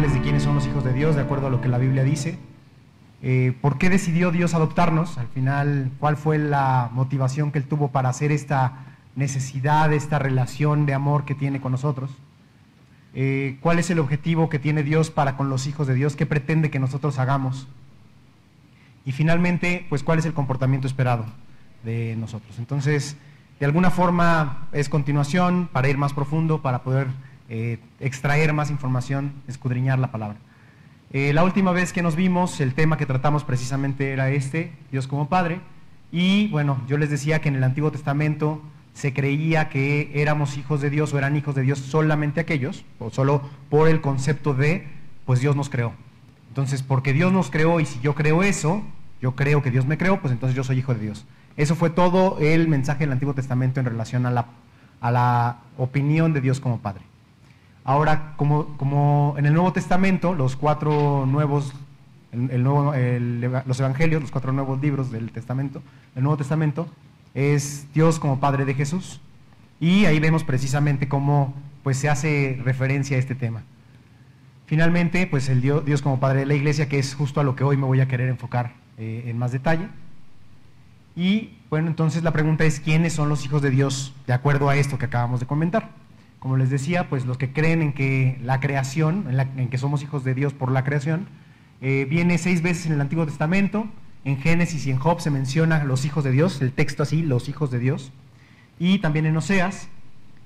de quiénes son los hijos de Dios, de acuerdo a lo que la Biblia dice. Eh, ¿Por qué decidió Dios adoptarnos? Al final, ¿cuál fue la motivación que Él tuvo para hacer esta necesidad, esta relación de amor que tiene con nosotros? Eh, ¿Cuál es el objetivo que tiene Dios para con los hijos de Dios? ¿Qué pretende que nosotros hagamos? Y finalmente, pues, ¿cuál es el comportamiento esperado de nosotros? Entonces, de alguna forma es continuación para ir más profundo, para poder eh, extraer más información, escudriñar la palabra. Eh, la última vez que nos vimos, el tema que tratamos precisamente era este, Dios como Padre. Y bueno, yo les decía que en el Antiguo Testamento se creía que éramos hijos de Dios o eran hijos de Dios solamente aquellos, o solo por el concepto de, pues Dios nos creó. Entonces, porque Dios nos creó y si yo creo eso, yo creo que Dios me creó, pues entonces yo soy hijo de Dios. Eso fue todo el mensaje del Antiguo Testamento en relación a la, a la opinión de Dios como Padre. Ahora, como, en el Nuevo Testamento, los cuatro nuevos, los evangelios, los cuatro nuevos libros del Testamento, el Nuevo Testamento, es Dios como Padre de Jesús. Y ahí vemos precisamente cómo pues, se hace referencia a este tema. Finalmente, pues el Dios, como Padre de la Iglesia, que es justo a lo que hoy me voy a querer enfocar eh, en más detalle. Y bueno, entonces la pregunta es, ¿quiénes son los hijos de Dios de acuerdo a esto que acabamos de comentar? Como les decía, pues los que creen en que la creación, en, que somos hijos de Dios por la creación, eh, viene seis veces en el Antiguo Testamento, en Génesis y en Job se menciona los hijos de Dios, el texto así, los hijos de Dios, y también en Oseas.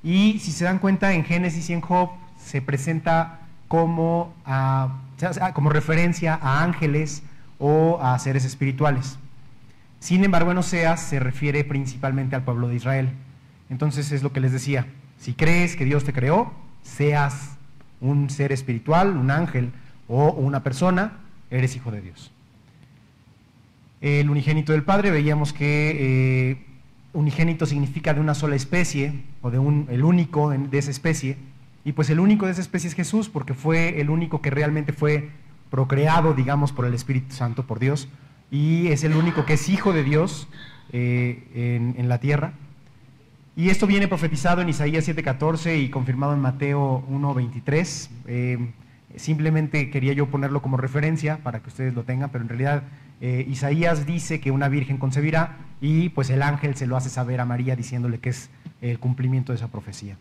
Y si se dan cuenta, en Génesis y en Job se presenta como, como referencia a ángeles o a seres espirituales. Sin embargo, en Oseas se refiere principalmente al pueblo de Israel. Entonces es lo que les decía, si crees que Dios te creó, seas un ser espiritual, un ángel o una persona, eres hijo de Dios el unigénito del Padre, veíamos que eh, unigénito significa de una sola especie, o de un, el único de esa especie, y pues el único de esa especie es Jesús, porque fue el único que realmente fue procreado, digamos, por el Espíritu Santo, por Dios, y es el único que es hijo de Dios eh, en, la tierra. Y esto viene profetizado en Isaías 7:14 y confirmado en Mateo 1:23. Eh, simplemente quería yo ponerlo como referencia para que ustedes lo tengan, pero en realidad eh, Isaías dice que una virgen concebirá y pues el ángel se lo hace saber a María diciéndole que es el cumplimiento de esa profecía.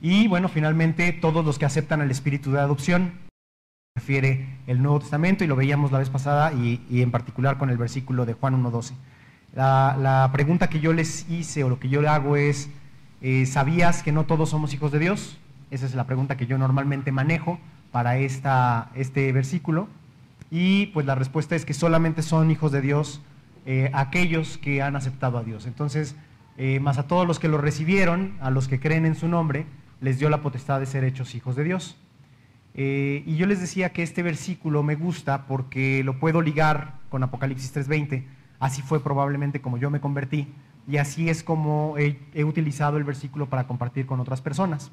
Y bueno, finalmente todos los que aceptan el espíritu de adopción, refiere el Nuevo Testamento y lo veíamos la vez pasada y, en particular con el versículo de Juan 1.12. La, pregunta que yo les hice o lo que yo le hago es, eh, ¿sabías que no todos somos hijos de Dios? Esa es la pregunta que yo normalmente manejo para esta, este versículo. Y pues la respuesta es que solamente son hijos de Dios eh, aquellos que han aceptado a Dios. Entonces, eh, más a todos los que lo recibieron, a los que creen en su nombre, les dio la potestad de ser hechos hijos de Dios. Y yo les decía que este versículo me gusta porque lo puedo ligar con Apocalipsis 3:20. Así fue probablemente como yo me convertí y así es como he utilizado el versículo para compartir con otras personas.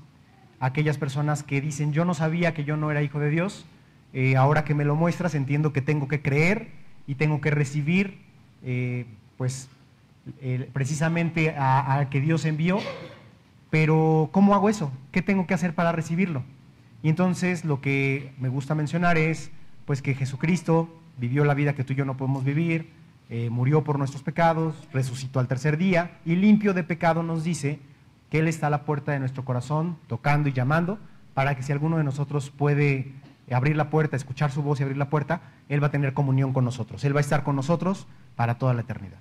Aquellas personas que dicen, yo no sabía que yo no era hijo de Dios, eh, ahora que me lo muestras, entiendo que tengo que creer y tengo que recibir, eh, pues, precisamente a, que Dios envió. Pero, ¿cómo hago eso? ¿Qué tengo que hacer para recibirlo? Y entonces lo que me gusta mencionar es, pues, que Jesucristo vivió la vida que tú y yo no podemos vivir, eh, murió por nuestros pecados, resucitó al tercer día y limpio de pecado nos dice que Él está a la puerta de nuestro corazón, tocando y llamando, para que si alguno de nosotros puede abrir la puerta, escuchar su voz y abrir la puerta, Él va a tener comunión con nosotros. Él va a estar con nosotros para toda la eternidad.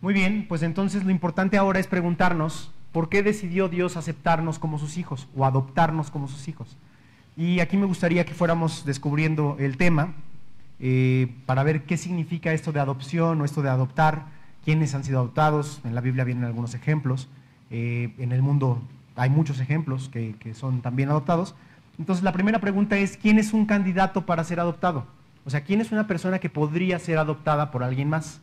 Muy bien, pues entonces lo importante ahora es preguntarnos, ¿por qué decidió Dios aceptarnos como sus hijos o adoptarnos como sus hijos? Y aquí me gustaría que fuéramos descubriendo el tema eh, para ver qué significa esto de adopción o esto de adoptar, quiénes han sido adoptados. En la Biblia vienen algunos ejemplos, eh, en el mundo hay muchos ejemplos que son también adoptados. Entonces la primera pregunta es, ¿quién es un candidato para ser adoptado? O sea, ¿quién es una persona que podría ser adoptada por alguien más?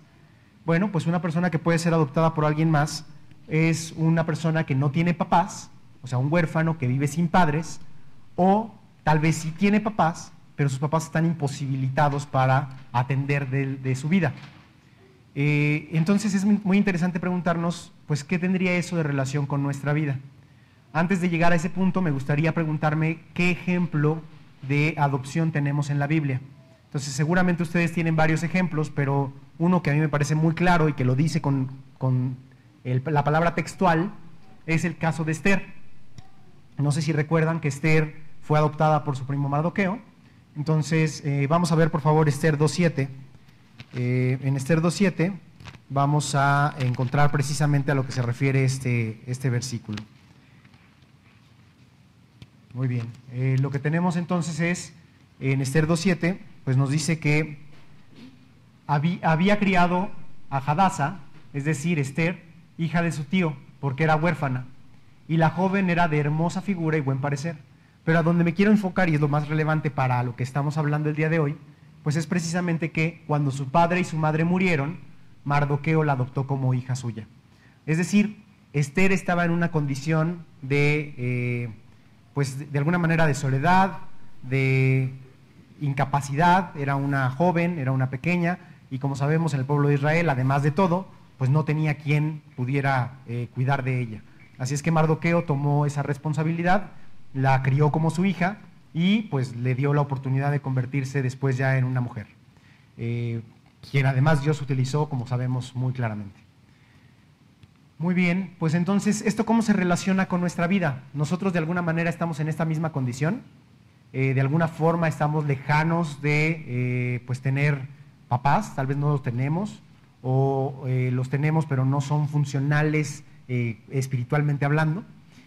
Bueno, pues una persona que puede ser adoptada por alguien más es una persona que no tiene papás, o sea, un huérfano que vive sin padres, o tal vez sí tiene papás, pero sus papás están imposibilitados para atender de, su vida. Eh, entonces es muy interesante preguntarnos, pues, ¿qué tendría eso de relación con nuestra vida? antes de llegar a ese punto me gustaría preguntarme qué ejemplo de adopción tenemos en la Biblia. Entonces seguramente ustedes tienen varios ejemplos, pero uno que a mí me parece muy claro y que lo dice con, la palabra textual es el caso de Esther. No sé si recuerdan que Esther fue adoptada por su primo Mardoqueo. Entonces eh, vamos a ver por favor Esther 2.7. Eh, en Esther 2.7 vamos a encontrar precisamente a lo que se refiere este, este versículo. Muy bien. Eh, lo que tenemos entonces es, en Esther 2.7, pues nos dice que había, criado a Hadasa, es decir, Esther, hija de su tío, porque era huérfana. Y la joven era de hermosa figura y buen parecer. Pero a donde me quiero enfocar, y es lo más relevante para lo que estamos hablando el día de hoy, pues es precisamente que cuando su padre y su madre murieron, Mardoqueo la adoptó como hija suya. Es decir, Esther estaba en una condición de, eh, pues de alguna manera de soledad, de incapacidad, era una joven, era una pequeña, y como sabemos en el pueblo de Israel, además de todo, pues no tenía quien pudiera eh, cuidar de ella. Así es que Mardoqueo tomó esa responsabilidad, la crió como su hija y pues le dio la oportunidad de convertirse después ya en una mujer. Eh, quien además Dios utilizó, como sabemos muy claramente. Muy bien, pues entonces, ¿esto cómo se relaciona con nuestra vida? Nosotros de alguna manera estamos en esta misma condición, eh, de alguna forma estamos lejanos de eh, pues tener papás, tal vez no los tenemos, o los tenemos pero no son funcionales espiritualmente hablando.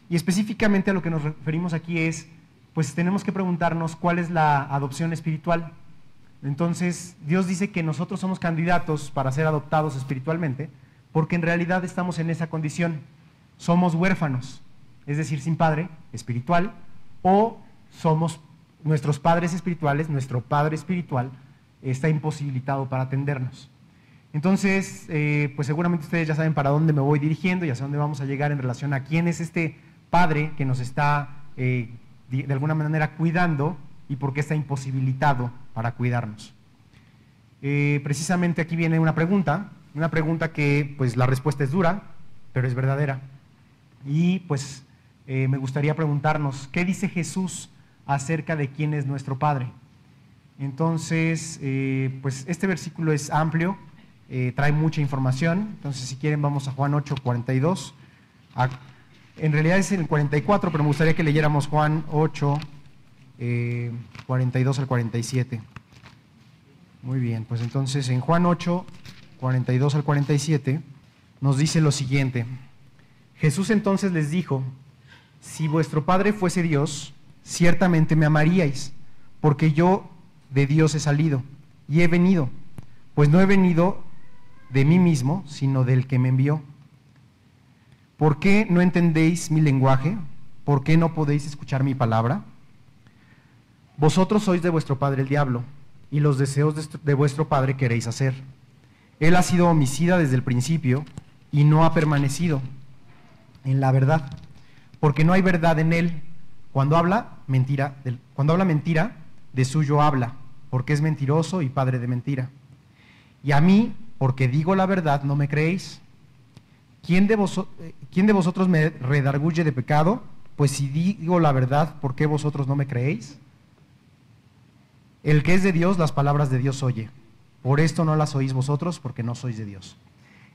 Y específicamente a lo que nos referimos aquí es, pues tenemos que preguntarnos cuál es la adopción espiritual. Entonces, Dios dice que nosotros somos candidatos para ser adoptados espiritualmente, porque en realidad estamos en esa condición. Somos huérfanos, es decir, sin padre espiritual, o somos nuestros padres espirituales, nuestro padre espiritual está imposibilitado para atendernos. Entonces, eh, pues seguramente ustedes ya saben para dónde me voy dirigiendo y hacia dónde vamos a llegar en relación a quién es este padre que nos está eh, de alguna manera cuidando y por qué está imposibilitado para cuidarnos. Eh, precisamente aquí viene una pregunta, una pregunta que pues la respuesta es dura, pero es verdadera. Y pues eh, me gustaría preguntarnos, ¿qué dice Jesús acerca de quién es nuestro Padre? Entonces, pues este versículo es amplio, trae mucha información, entonces si quieren vamos a Juan 8, 42. En realidad es el 44, pero me gustaría que leyéramos Juan 8, 42 al 47. Muy bien, pues entonces en Juan 8, 42 al 47, nos dice lo siguiente. Jesús entonces les dijo, si vuestro Padre fuese Dios, ciertamente me amaríais, porque yo de Dios he salido y he venido, pues no he venido de mí mismo, sino del que me envió. ¿Por qué no entendéis mi lenguaje? ¿Por qué no podéis escuchar mi palabra? Vosotros sois de vuestro padre el diablo y los deseos de vuestro Padre queréis hacer. Él ha sido homicida desde el principio y no ha permanecido en la verdad, porque no hay verdad en él. Cuando habla mentira, cuando habla mentira, de suyo habla, porque es mentiroso y padre de mentira. Y a mí, porque digo la verdad, no me creéis. ¿Quién de, eh, ¿Quién de vosotros me redarguye de pecado? Pues si digo la verdad, ¿por qué vosotros no me creéis? El que es de Dios, las palabras de Dios oye. Por esto no las oís vosotros, porque no sois de Dios.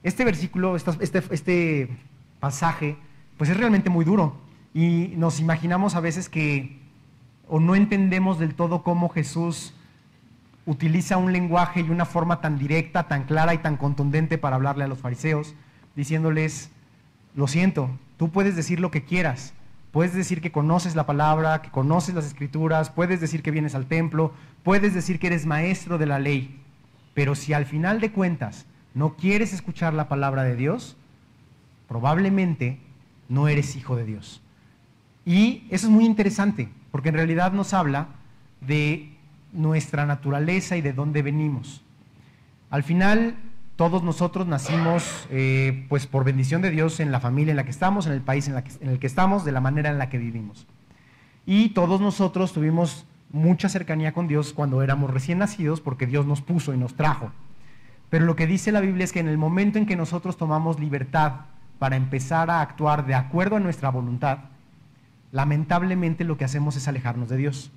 Este versículo, este, este pasaje, pues es realmente muy duro. Y nos imaginamos a veces que o no entendemos del todo cómo Jesús utiliza un lenguaje y una forma tan directa, tan clara y tan contundente para hablarle a los fariseos, diciéndoles, lo siento, tú puedes decir lo que quieras, Puedes decir que conoces la palabra, que conoces las escrituras, puedes decir que vienes al templo, puedes decir que eres maestro de la ley, pero si al final de cuentas no quieres escuchar la palabra de Dios, probablemente no eres hijo de Dios. Y eso es muy interesante, porque en realidad nos habla de nuestra naturaleza y de dónde venimos. Al final, todos nosotros nacimos eh, pues por bendición de Dios en la familia en la que estamos, en el país en, en el que estamos, de la manera en la que vivimos. Y todos nosotros tuvimos mucha cercanía con Dios cuando éramos recién nacidos porque Dios nos puso y nos trajo. Pero lo que dice la Biblia es que en el momento en que nosotros tomamos libertad para empezar a actuar de acuerdo a nuestra voluntad, lamentablemente lo que hacemos es alejarnos de Dios.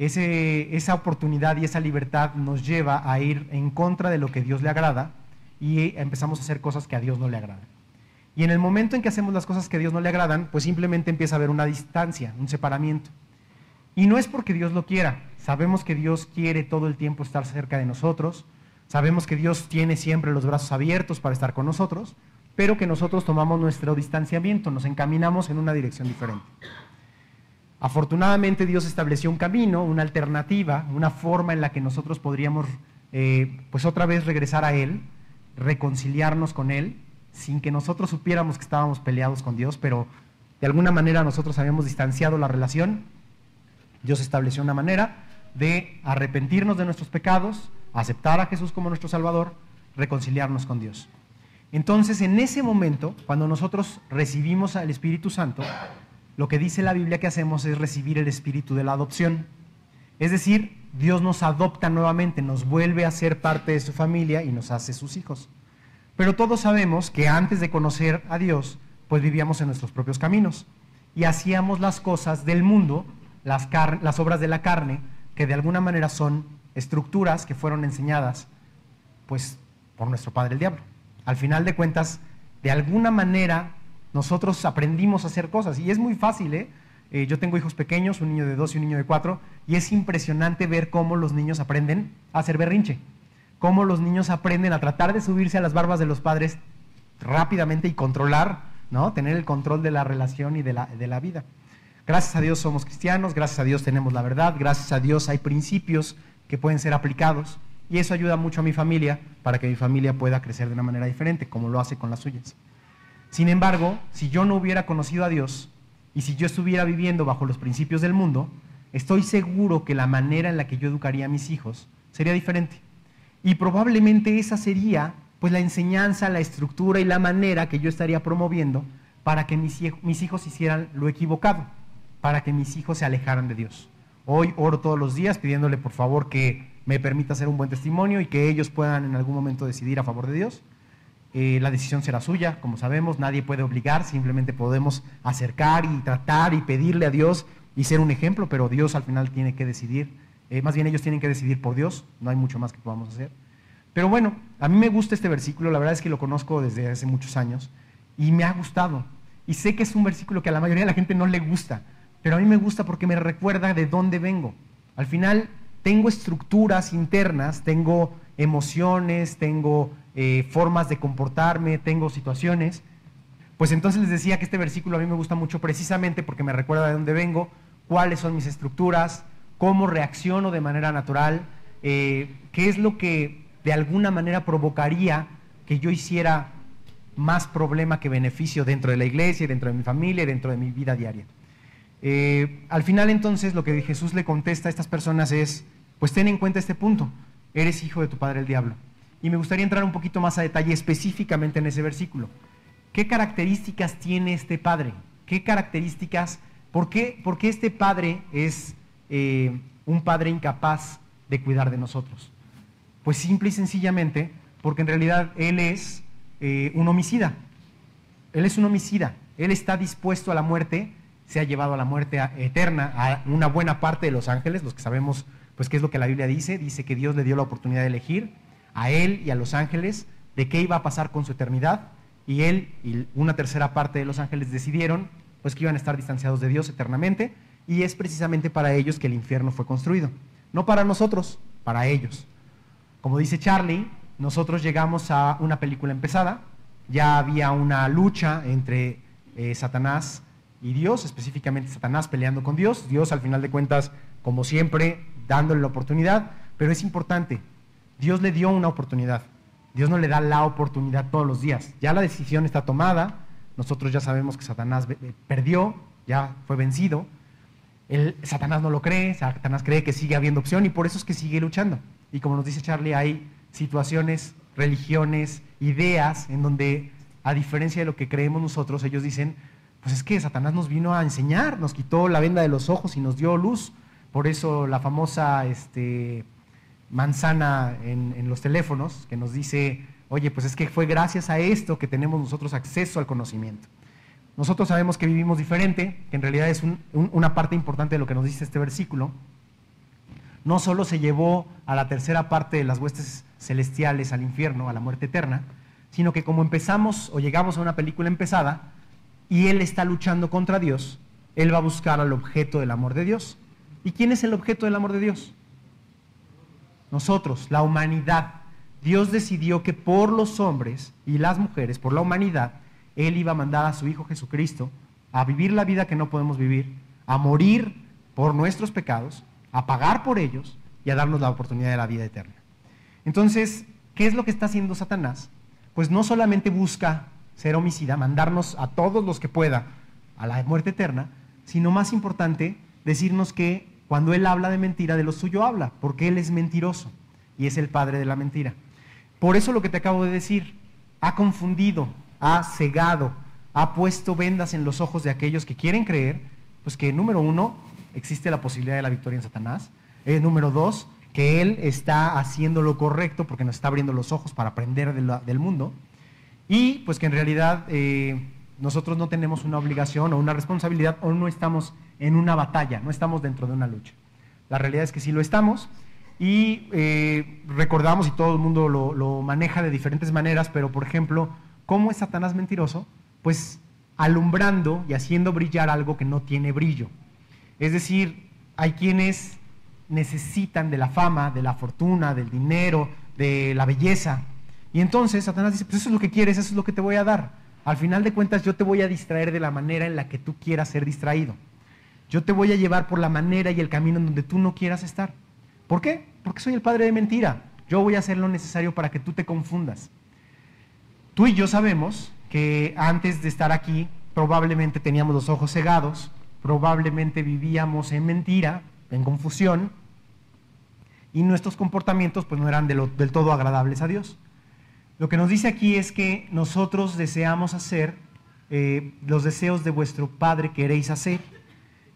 Esa oportunidad y esa libertad nos lleva a ir en contra de lo que Dios le agrada y empezamos a hacer cosas que a Dios no le agradan. Y en el momento en que hacemos las cosas que a Dios no le agradan, pues simplemente empieza a haber una distancia, un separamiento. Y no es porque Dios lo quiera, sabemos que Dios quiere todo el tiempo estar cerca de nosotros, sabemos que Dios tiene siempre los brazos abiertos para estar con nosotros, pero que nosotros tomamos nuestro distanciamiento, nos encaminamos en una dirección diferente. Afortunadamente Dios estableció un camino, una alternativa, una forma en la que nosotros podríamos eh, pues otra vez regresar a Él, reconciliarnos con Él, sin que nosotros supiéramos que estábamos peleados con Dios, pero de alguna manera nosotros habíamos distanciado la relación. Dios estableció una manera de arrepentirnos de nuestros pecados, aceptar a Jesús como nuestro Salvador, reconciliarnos con Dios. Entonces, en ese momento, cuando nosotros recibimos al Espíritu Santo, lo que dice la Biblia que hacemos es recibir el Espíritu de la adopción. Es decir, Dios nos adopta nuevamente, nos vuelve a ser parte de su familia y nos hace sus hijos. Pero todos sabemos que antes de conocer a Dios, pues vivíamos en nuestros propios caminos y hacíamos las cosas del mundo, las, obras de la carne, que de alguna manera son estructuras que fueron enseñadas pues por nuestro padre el diablo. Al final de cuentas, de alguna manera nosotros aprendimos a hacer cosas y es muy fácil, ¿eh? Eh, yo tengo hijos pequeños, un niño de dos y un niño de cuatro, y es impresionante ver cómo los niños aprenden a hacer berrinche, cómo los niños aprenden a tratar de subirse a las barbas de los padres rápidamente y controlar, ¿no? Tener el control de la relación y de la, de la vida. Gracias a Dios somos cristianos, gracias a Dios tenemos la verdad, gracias a Dios hay principios que pueden ser aplicados y eso ayuda mucho a mi familia para que mi familia pueda crecer de una manera diferente, como lo hace con las suyas. Sin embargo, si yo no hubiera conocido a Dios, y si yo estuviera viviendo bajo los principios del mundo, estoy seguro que la manera en la que yo educaría a mis hijos sería diferente. Y probablemente esa sería pues la enseñanza, la estructura y la manera que yo estaría promoviendo para que mis, mis hijos hicieran lo equivocado, para que mis hijos se alejaran de Dios. Hoy oro todos los días pidiéndole por favor que me permita hacer un buen testimonio y que ellos puedan en algún momento decidir a favor de Dios. Eh, la decisión será suya, como sabemos, nadie puede obligar, simplemente podemos acercar y tratar y pedirle a Dios y ser un ejemplo, pero Dios al final tiene que decidir, eh, más bien ellos tienen que decidir por Dios, no hay mucho más que podamos hacer. Pero bueno, a mí me gusta este versículo, la verdad es que lo conozco desde hace muchos años y me ha gustado. Y sé que es un versículo que a la mayoría de la gente no le gusta, pero a mí me gusta porque me recuerda de dónde vengo. Al final tengo estructuras internas, tengo emociones, tengo eh, formas de comportarme, tengo situaciones. Pues entonces les decía que este versículo a mí me gusta mucho precisamente porque me recuerda de dónde vengo, cuáles son mis estructuras, cómo reacciono de manera natural, eh, qué es lo que de alguna manera provocaría que yo hiciera más problema que beneficio dentro de la iglesia, dentro de mi familia, dentro de mi vida diaria. Eh, al final entonces lo que Jesús le contesta a estas personas es, pues ten en cuenta este punto, eres hijo de tu padre el diablo. Y me gustaría entrar un poquito más a detalle específicamente en ese versículo. ¿Qué características tiene este padre? ¿Qué características? ¿Por qué, este padre es eh, un padre incapaz de cuidar de nosotros? Pues simple y sencillamente porque en realidad él es eh, un homicida. Él es un homicida. Él está dispuesto a la muerte, se ha llevado a la muerte eterna a una buena parte de los ángeles, los que sabemos pues qué es lo que la Biblia dice. Dice que Dios le dio la oportunidad de elegir a él y a los ángeles de qué iba a pasar con su eternidad y él y una tercera parte de los ángeles decidieron pues que iban a estar distanciados de Dios eternamente y es precisamente para ellos que el infierno fue construido, no para nosotros, para ellos. Como dice Charlie, nosotros llegamos a una película empezada, ya había una lucha entre eh, Satanás y Dios, específicamente Satanás peleando con Dios, Dios al final de cuentas, como siempre, dándole la oportunidad, pero es importante, Dios le dio una oportunidad. Dios no le da la oportunidad todos los días. Ya la decisión está tomada. Nosotros ya sabemos que Satanás perdió, ya fue vencido. El, Satanás no lo cree, Satanás cree que sigue habiendo opción y por eso es que sigue luchando. Y como nos dice Charlie, hay situaciones, religiones, ideas en donde, a diferencia de lo que creemos nosotros, ellos dicen, pues es que Satanás nos vino a enseñar, nos quitó la venda de los ojos y nos dio luz. Por eso la famosa este, manzana en, los teléfonos que nos dice, oye, pues es que fue gracias a esto que tenemos nosotros acceso al conocimiento. Nosotros sabemos que vivimos diferente, que en realidad es una parte importante de lo que nos dice este versículo. No solo se llevó a la tercera parte de las huestes celestiales al infierno, a la muerte eterna, sino que como empezamos o llegamos a una película empezada y él está luchando contra Dios, él va a buscar al objeto del amor de Dios. ¿Y quién es el objeto del amor de Dios? Nosotros, la humanidad. Dios decidió que por los hombres y las mujeres, por la humanidad, Él iba a mandar a su Hijo Jesucristo a vivir la vida que no podemos vivir, a morir por nuestros pecados, a pagar por ellos y a darnos la oportunidad de la vida eterna. Entonces, ¿qué es lo que está haciendo Satanás? Pues no solamente busca ser homicida, mandarnos a todos los que pueda a la muerte eterna, sino más importante, decirnos que cuando Él habla de mentira, de lo suyo habla, porque Él es mentiroso y es el padre de la mentira. Por eso lo que te acabo de decir, ha confundido, ha cegado, ha puesto vendas en los ojos de aquellos que quieren creer, pues que número uno, existe la posibilidad de la victoria en Satanás. Eh, número dos, que Él está haciendo lo correcto porque nos está abriendo los ojos para aprender del mundo. Y pues que en realidad eh, nosotros no tenemos una obligación o una responsabilidad o no estamos en una batalla, no estamos dentro de una lucha. La realidad es que sí lo estamos y eh, recordamos, y todo el mundo lo, lo, maneja de diferentes maneras, pero por ejemplo, ¿cómo es Satanás mentiroso? Pues alumbrando y haciendo brillar algo que no tiene brillo. Es decir, hay quienes necesitan de la fama, de la fortuna, del dinero, de la belleza. Y entonces Satanás dice, pues eso es lo que quieres, eso es lo que te voy a dar. Al final de cuentas yo te voy a distraer de la manera en la que tú quieras ser distraído. Yo te voy a llevar por la manera y el camino en donde tú no quieras estar. ¿Por qué? Porque soy el padre de mentira. Yo voy a hacer lo necesario para que tú te confundas. Tú y yo sabemos que antes de estar aquí probablemente teníamos los ojos cegados, probablemente vivíamos en mentira, en confusión, y nuestros comportamientos pues no eran del todo agradables a Dios. Lo que nos dice aquí es que nosotros deseamos hacer eh, los deseos de vuestro Padre queréis hacer.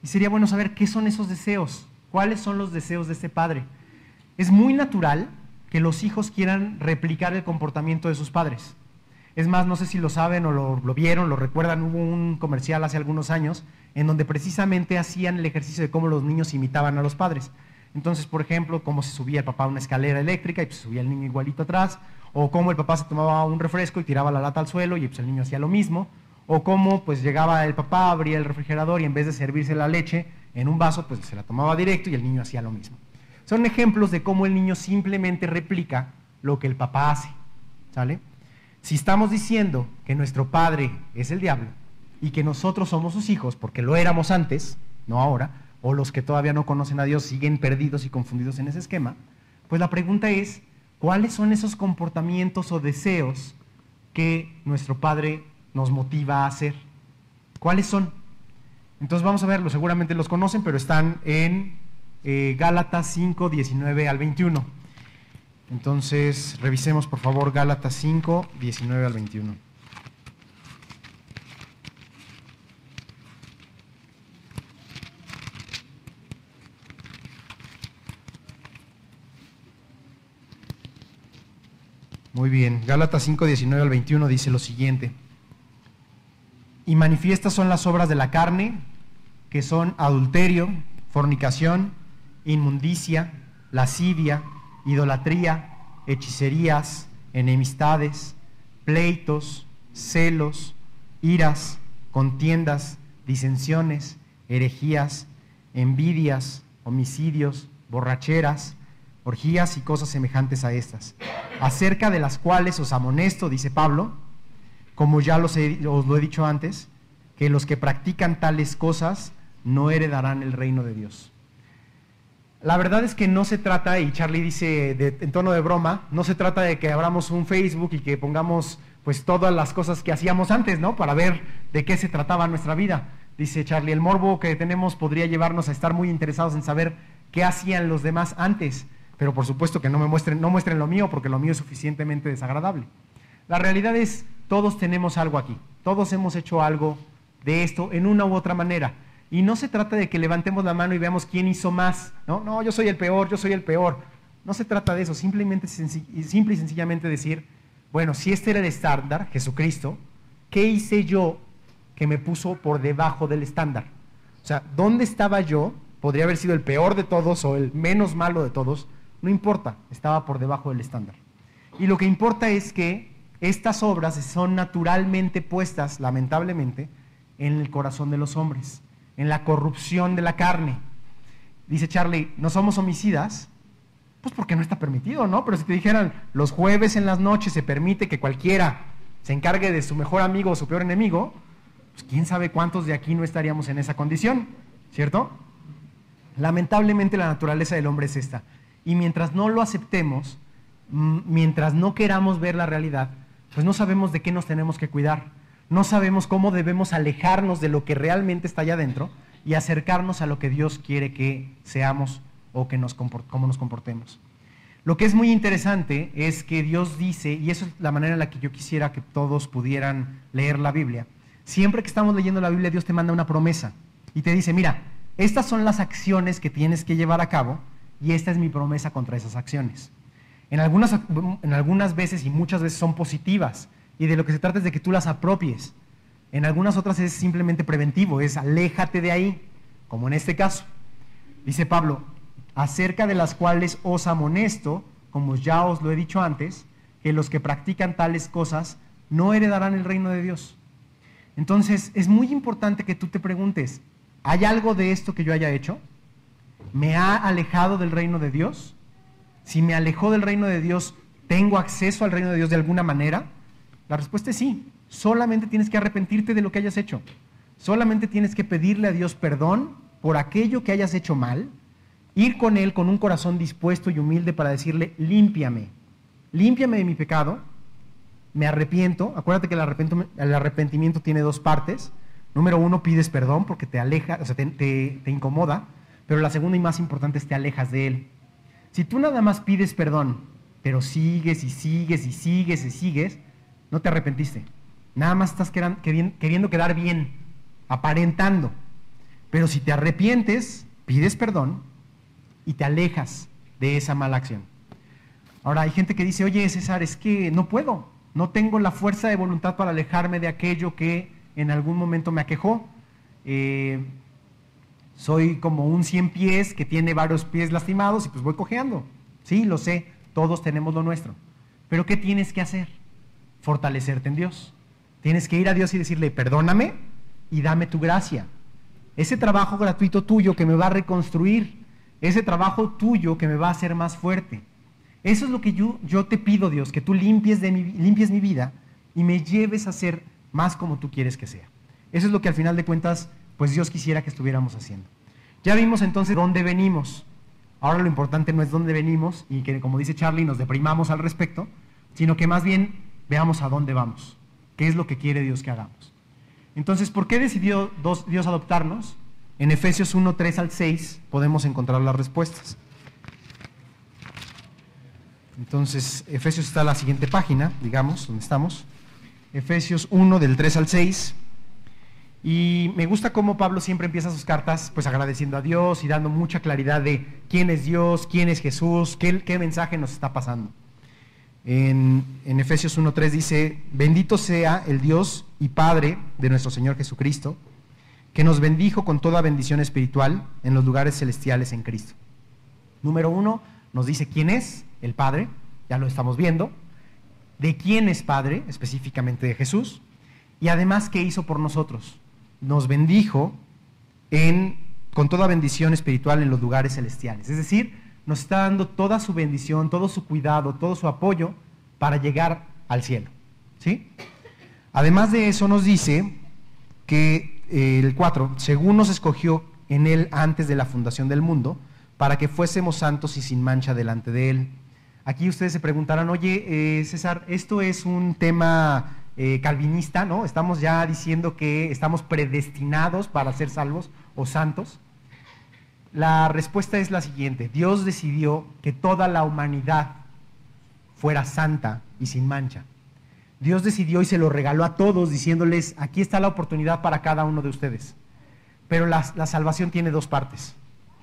Y sería bueno saber qué son esos deseos, cuáles son los deseos de este Padre. Es muy natural que los hijos quieran replicar el comportamiento de sus padres. Es más, no sé si lo saben o lo, vieron, lo recuerdan, hubo un comercial hace algunos años en donde precisamente hacían el ejercicio de cómo los niños imitaban a los padres. Entonces, por ejemplo, cómo se subía el papá a una escalera eléctrica y pues, subía el niño igualito atrás, o cómo el papá se tomaba un refresco y tiraba la lata al suelo y pues, el niño hacía lo mismo, o cómo pues llegaba el papá, abría el refrigerador y en vez de servirse la leche en un vaso, pues se la tomaba directo y el niño hacía lo mismo. Son ejemplos de cómo el niño simplemente replica lo que el papá hace, ¿sale? Si estamos diciendo que nuestro padre es el diablo y que nosotros somos sus hijos, porque lo éramos antes, no ahora, o los que todavía no conocen a Dios siguen perdidos y confundidos en ese esquema, pues la pregunta es, ¿cuáles son esos comportamientos o deseos que nuestro Padre nos motiva a hacer? ¿Cuáles son? Entonces vamos a verlo, seguramente los conocen, pero están en eh, Gálatas 5, 19 al 21. Entonces, revisemos por favor Gálatas 5, 19 al 21. Muy bien, Gálatas 5, 19 al 21 dice lo siguiente. Y manifiestas son las obras de la carne, que son adulterio, fornicación, inmundicia, lascivia, idolatría, hechicerías, enemistades, pleitos, celos, iras, contiendas, disensiones, herejías, envidias, homicidios, borracheras, orgías y cosas semejantes a estas, acerca de las cuales os amonesto, dice Pablo, como ya os lo he dicho antes, que los que practican tales cosas no heredarán el reino de Dios. La verdad es que no se trata, y Charlie dice en tono de broma, no se trata de que abramos un Facebook y que pongamos pues todas las cosas que hacíamos antes, ¿no? Para ver de qué se trataba nuestra vida. Dice Charlie, el morbo que tenemos podría llevarnos a estar muy interesados en saber qué hacían los demás antes pero por supuesto que no me muestren, no muestren lo mío porque lo mío es suficientemente desagradable. La realidad es, todos tenemos algo aquí, todos hemos hecho algo de esto en una u otra manera. Y no se trata de que levantemos la mano y veamos quién hizo más. No, no, yo soy el peor, yo soy el peor. No se trata de eso, simplemente, simple y sencillamente decir, bueno, si este era el estándar, Jesucristo, ¿qué hice yo que me puso por debajo del estándar. O sea, ¿dónde estaba yo? Podría haber sido el peor de todos o el menos malo de todos. No importa, estaba por debajo del estándar. Y lo que importa es que estas obras son naturalmente puestas, lamentablemente, en el corazón de los hombres, en la corrupción de la carne. Dice Charlie, no somos homicidas, pues porque no está permitido, ¿no? Pero si te dijeran, los jueves en las noches se permite que cualquiera se encargue de su mejor amigo o su peor enemigo, pues quién sabe cuántos de aquí no estaríamos en esa condición, ¿cierto? Lamentablemente la naturaleza del hombre es esta. Y mientras no lo aceptemos, mientras no queramos ver la realidad, pues no sabemos de qué nos tenemos que cuidar. No sabemos cómo debemos alejarnos de lo que realmente está allá adentro y acercarnos a lo que Dios quiere que seamos o que nos cómo nos comportemos. Lo que es muy interesante es que Dios dice, y eso es la manera en la que yo quisiera que todos pudieran leer la Biblia, siempre que estamos leyendo la Biblia Dios te manda una promesa y te dice, mira, estas son las acciones que tienes que llevar a cabo y esta es mi promesa contra esas acciones. En algunas, en algunas veces y muchas veces son positivas y de lo que se trata es de que tú las apropies. En algunas otras es simplemente preventivo, es aléjate de ahí, como en este caso. Dice Pablo, acerca de las cuales os amonesto, como ya os lo he dicho antes, que los que practican tales cosas no heredarán el reino de Dios. Entonces, es muy importante que tú te preguntes, ¿hay algo de esto que yo haya hecho? ¿Me ha alejado del reino de Dios? Si me alejó del reino de Dios, ¿tengo acceso al reino de Dios de alguna manera? La respuesta es sí. Solamente tienes que arrepentirte de lo que hayas hecho. Solamente tienes que pedirle a Dios perdón por aquello que hayas hecho mal ir con Él con un corazón dispuesto y humilde para decirle, límpiame, límpiame de mi pecado, me arrepiento, acuérdate que el arrepentimiento tiene dos partes, número uno, pides perdón porque te aleja, o sea, te, te incomoda, pero la segunda y más importante es te alejas de Él. Si tú nada más pides perdón, pero sigues y sigues y sigues y sigues, no te arrepentiste. Nada más estás queriendo quedar bien, aparentando. Pero si te arrepientes, pides perdón y te alejas de esa mala acción. Ahora hay gente que dice, oye César, es que no puedo, no tengo la fuerza de voluntad para alejarme de aquello que en algún momento me aquejó. Eh, soy como un cien pies que tiene varios pies lastimados y pues voy cojeando. Sí, lo sé, todos tenemos lo nuestro. Pero ¿qué tienes que hacer? Fortalecerte en Dios. Tienes que ir a Dios y decirle, perdóname y dame tu gracia. Ese trabajo gratuito tuyo que me va a reconstruir, ese trabajo tuyo que me va a hacer más fuerte. Eso es lo que yo, yo te pido, Dios, que tú limpies, de limpies mi vida y me lleves a ser más como tú quieres que sea. Eso es lo que al final de cuentas, pues Dios quisiera que estuviéramos haciendo. Ya vimos entonces dónde venimos. Ahora lo importante no es dónde venimos y que, como dice Charlie, nos deprimamos al respecto, sino que más bien veamos a dónde vamos, qué es lo que quiere Dios que hagamos. Entonces, ¿por qué decidió Dios adoptarnos? En Efesios 1, 3 al 6 podemos encontrar las respuestas. Entonces, Efesios está en la siguiente página, digamos, donde estamos. Efesios 1 del 3 al 6. Y me gusta cómo Pablo siempre empieza sus cartas pues agradeciendo a Dios y dando mucha claridad de quién es Dios, quién es Jesús, qué, mensaje nos está pasando. En, en Efesios 1.3 dice, bendito sea el Dios y Padre de nuestro Señor Jesucristo que nos bendijo con toda bendición espiritual en los lugares celestiales en Cristo. Número uno, nos dice quién es el Padre, ya lo estamos viendo, de quién es Padre, específicamente de Jesús, y además qué hizo por nosotros. Nos bendijo en, con toda bendición espiritual en los lugares celestiales. Es decir, nos está dando toda su bendición, todo su cuidado, todo su apoyo para llegar al cielo. ¿sí? Además de eso nos dice que el 4, según nos escogió en Él antes de la fundación del mundo, para que fuésemos santos y sin mancha delante de Él. Aquí ustedes se preguntarán, oye, eh, César, esto es un tema eh, calvinista, ¿no? Estamos ya diciendo que estamos predestinados para ser salvos o santos. La respuesta es la siguiente, Dios decidió que toda la humanidad fuera santa y sin mancha. Dios decidió y se lo regaló a todos diciéndoles, aquí está la oportunidad para cada uno de ustedes. Pero la, salvación tiene dos partes.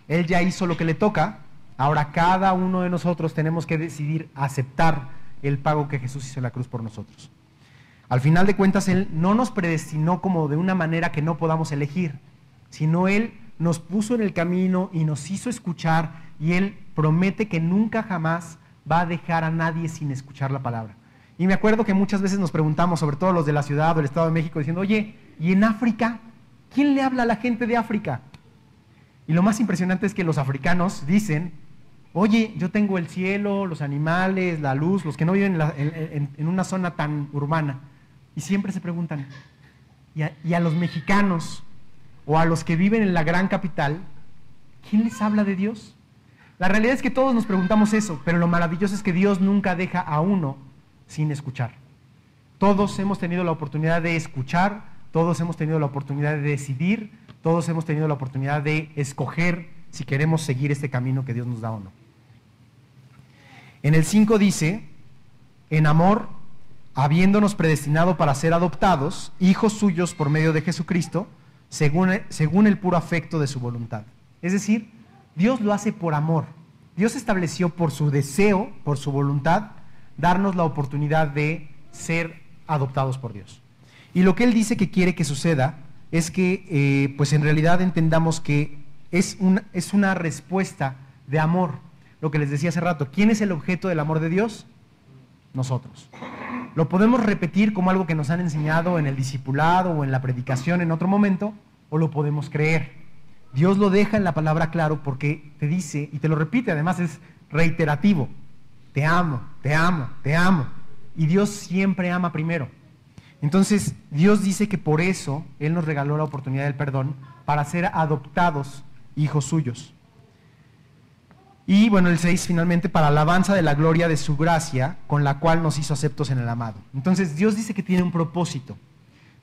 Él ya hizo lo que le toca, ahora cada uno de nosotros tenemos que decidir aceptar el pago que Jesús hizo en la cruz por nosotros. Al final de cuentas, Él no nos predestinó como de una manera que no podamos elegir, sino Él nos puso en el camino y nos hizo escuchar y Él promete que nunca jamás va a dejar a nadie sin escuchar la palabra. Y me acuerdo que muchas veces nos preguntamos, sobre todo los de la ciudad o el Estado de México, diciendo, oye, ¿y en África? ¿Quién le habla a la gente de África? Y lo más impresionante es que los africanos dicen, oye, yo tengo el cielo, los animales, la luz, los que no viven en, una zona tan urbana. Y siempre se preguntan, ¿y a, los mexicanos o a los que viven en la gran capital, quién les habla de Dios? La realidad es que todos nos preguntamos eso, pero lo maravilloso es que Dios nunca deja a uno sin escuchar. Todos hemos tenido la oportunidad de escuchar, todos hemos tenido la oportunidad de decidir, todos hemos tenido la oportunidad de escoger si queremos seguir este camino que Dios nos da o no. En el 5 dice, en amor habiéndonos predestinado para ser adoptados, hijos suyos por medio de Jesucristo, según, según el puro afecto de su voluntad. Es decir, Dios lo hace por amor. Dios estableció por su deseo, por su voluntad, darnos la oportunidad de ser adoptados por Dios. Y lo que Él dice que quiere que suceda es que, eh, pues en realidad entendamos que es una, es una respuesta de amor. Lo que les decía hace rato, ¿quién es el objeto del amor de Dios? Nosotros. Lo podemos repetir como algo que nos han enseñado en el discipulado o en la predicación en otro momento, o lo podemos creer. Dios lo deja en la palabra claro porque te dice, y te lo repite, además es reiterativo, te amo, te amo, te amo. Y Dios siempre ama primero. Entonces, Dios dice que por eso Él nos regaló la oportunidad del perdón para ser adoptados hijos suyos. Y bueno, el 6 finalmente, para alabanza de la gloria de su gracia, con la cual nos hizo aceptos en el amado. Entonces Dios dice que tiene un propósito.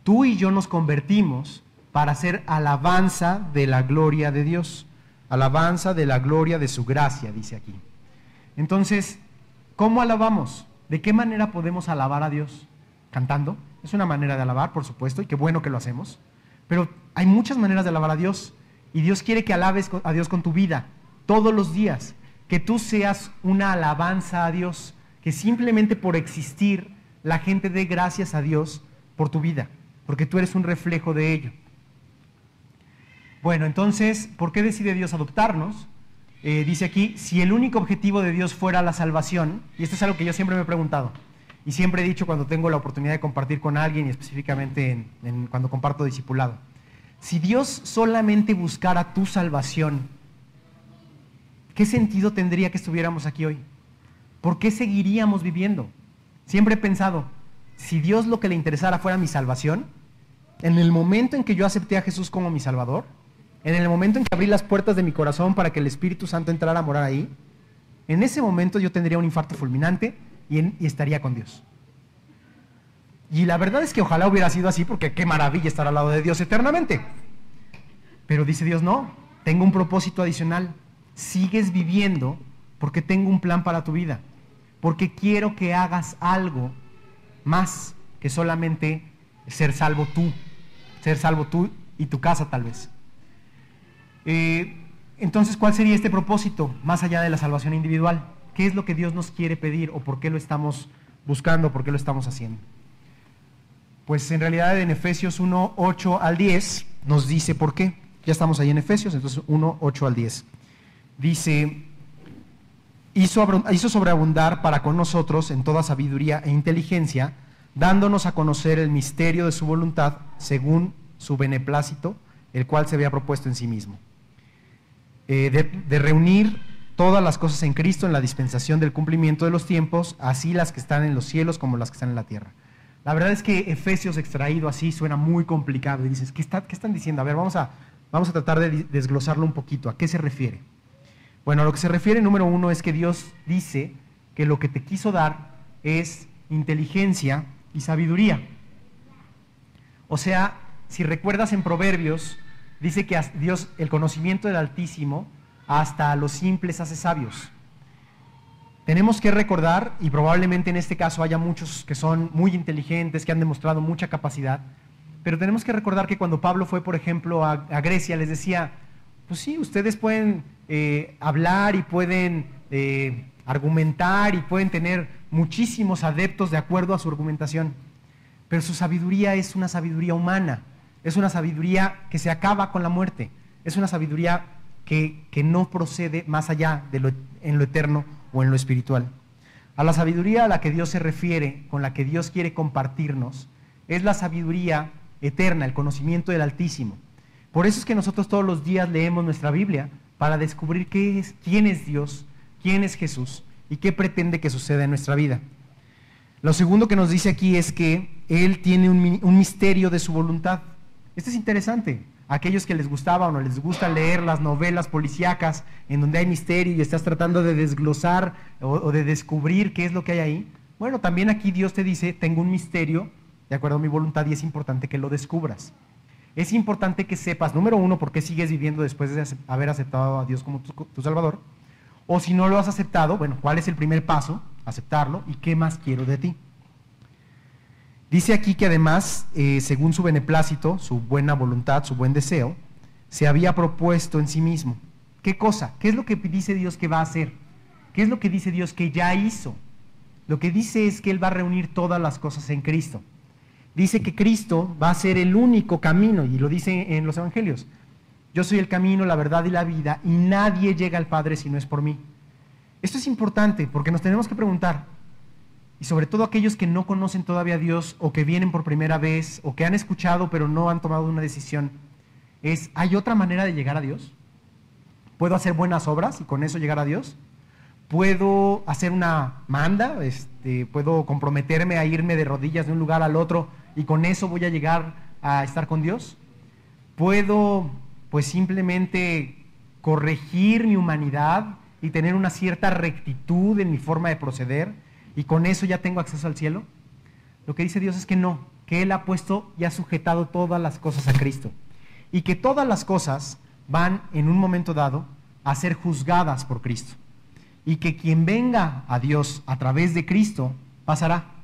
Tú y yo nos convertimos para hacer alabanza de la gloria de Dios. Alabanza de la gloria de su gracia, dice aquí. Entonces, ¿cómo alabamos? ¿De qué manera podemos alabar a Dios? ¿Cantando? Es una manera de alabar, por supuesto, y qué bueno que lo hacemos. Pero hay muchas maneras de alabar a Dios. Y Dios quiere que alabes a Dios con tu vida, todos los días que tú seas una alabanza a Dios, que simplemente por existir la gente dé gracias a Dios por tu vida, porque tú eres un reflejo de ello. Bueno, entonces, ¿por qué decide Dios adoptarnos? Eh, dice aquí, si el único objetivo de Dios fuera la salvación, y esto es algo que yo siempre me he preguntado, y siempre he dicho cuando tengo la oportunidad de compartir con alguien, y específicamente cuando comparto discipulado, si Dios solamente buscara tu salvación, ¿qué sentido tendría que estuviéramos aquí hoy? ¿Por qué seguiríamos viviendo? Siempre he pensado, si Dios lo que le interesara fuera mi salvación, en el momento en que yo acepté a Jesús como mi Salvador, en el momento en que abrí las puertas de mi corazón para que el Espíritu Santo entrara a morar ahí, en ese momento yo tendría un infarto fulminante y, estaría con Dios. Y la verdad es que ojalá hubiera sido así porque qué maravilla estar al lado de Dios eternamente. Pero dice Dios, no, tengo un propósito adicional sigues viviendo porque tengo un plan para tu vida, porque quiero que hagas algo más que solamente ser salvo tú, ser salvo tú y tu casa tal vez. Eh, entonces, ¿cuál sería este propósito más allá de la salvación individual? ¿Qué es lo que Dios nos quiere pedir o por qué lo estamos buscando, por qué lo estamos haciendo? Pues en realidad en Efesios 1, 8 al 10 nos dice por qué. Ya estamos ahí en Efesios, entonces 1, 8 al 10 dice, hizo, sobreabundar para con nosotros en toda sabiduría e inteligencia, dándonos a conocer el misterio de su voluntad según su beneplácito, el cual se había propuesto en sí mismo. Eh, de, reunir todas las cosas en Cristo en la dispensación del cumplimiento de los tiempos, así las que están en los cielos como las que están en la tierra. La verdad es que Efesios extraído así suena muy complicado y dices, ¿qué, qué están diciendo? A ver, vamos a, vamos a tratar de desglosarlo un poquito. ¿A qué se refiere? Bueno, a lo que se refiere número uno es que Dios dice que lo que te quiso dar es inteligencia y sabiduría. O sea, si recuerdas en Proverbios, dice que Dios, el conocimiento del Altísimo, hasta a los simples hace sabios. Tenemos que recordar, y probablemente en este caso haya muchos que son muy inteligentes, que han demostrado mucha capacidad, pero tenemos que recordar que cuando Pablo fue, por ejemplo, a, a Grecia, les decía, pues sí, ustedes pueden eh, hablar y pueden eh, argumentar y pueden tener muchísimos adeptos de acuerdo a su argumentación. pero su sabiduría es una sabiduría humana, es una sabiduría que se acaba con la muerte, es una sabiduría que, que no procede más allá de lo, en lo eterno o en lo espiritual. A la sabiduría a la que Dios se refiere, con la que Dios quiere compartirnos, es la sabiduría eterna, el conocimiento del Altísimo. Por eso es que nosotros todos los días leemos nuestra Biblia para descubrir quién es Dios, quién es Jesús y qué pretende que suceda en nuestra vida. Lo segundo que nos dice aquí es que Él tiene un, misterio de su voluntad. Esto es interesante. Aquellos que les gustaba o no les gusta leer las novelas policíacas en donde hay misterio y estás tratando de desglosar o, o de descubrir qué es lo que hay ahí. Bueno, también aquí Dios te dice, tengo un misterio de acuerdo a mi voluntad y es importante que lo descubras. Es importante que sepas, número uno, por qué sigues viviendo después de haber aceptado a Dios como tu, Salvador. O si no lo has aceptado, bueno, ¿cuál es el primer paso? Aceptarlo y qué más quiero de ti. Dice aquí que además, eh, según su beneplácito, su buena voluntad, su buen deseo, se había propuesto en sí mismo. ¿Qué cosa? ¿Qué es lo que dice Dios que va a hacer? ¿Qué es lo que dice Dios que ya hizo? Lo que dice es que Él va a reunir todas las cosas en Cristo dice que Cristo va a ser el único camino, y lo dice en los Evangelios. Yo soy el camino, la verdad y la vida, y nadie llega al Padre si no es por mí. Esto es importante porque nos tenemos que preguntar, y sobre todo aquellos que no conocen todavía a Dios o que vienen por primera vez o que han escuchado pero no han tomado una decisión, es, ¿hay otra manera de llegar a Dios? ¿Puedo hacer buenas obras y con eso llegar a Dios? ¿Puedo hacer una manda? Este, ¿Puedo comprometerme a irme de rodillas de un lugar al otro y con eso voy a llegar a estar con Dios? ¿Puedo pues simplemente corregir mi humanidad y tener una cierta rectitud en mi forma de proceder y con eso ya tengo acceso al cielo? Lo que dice Dios es que no, que Él ha puesto y ha sujetado todas las cosas a Cristo y que todas las cosas van en un momento dado a ser juzgadas por Cristo y que quien venga a Dios a través de Cristo pasará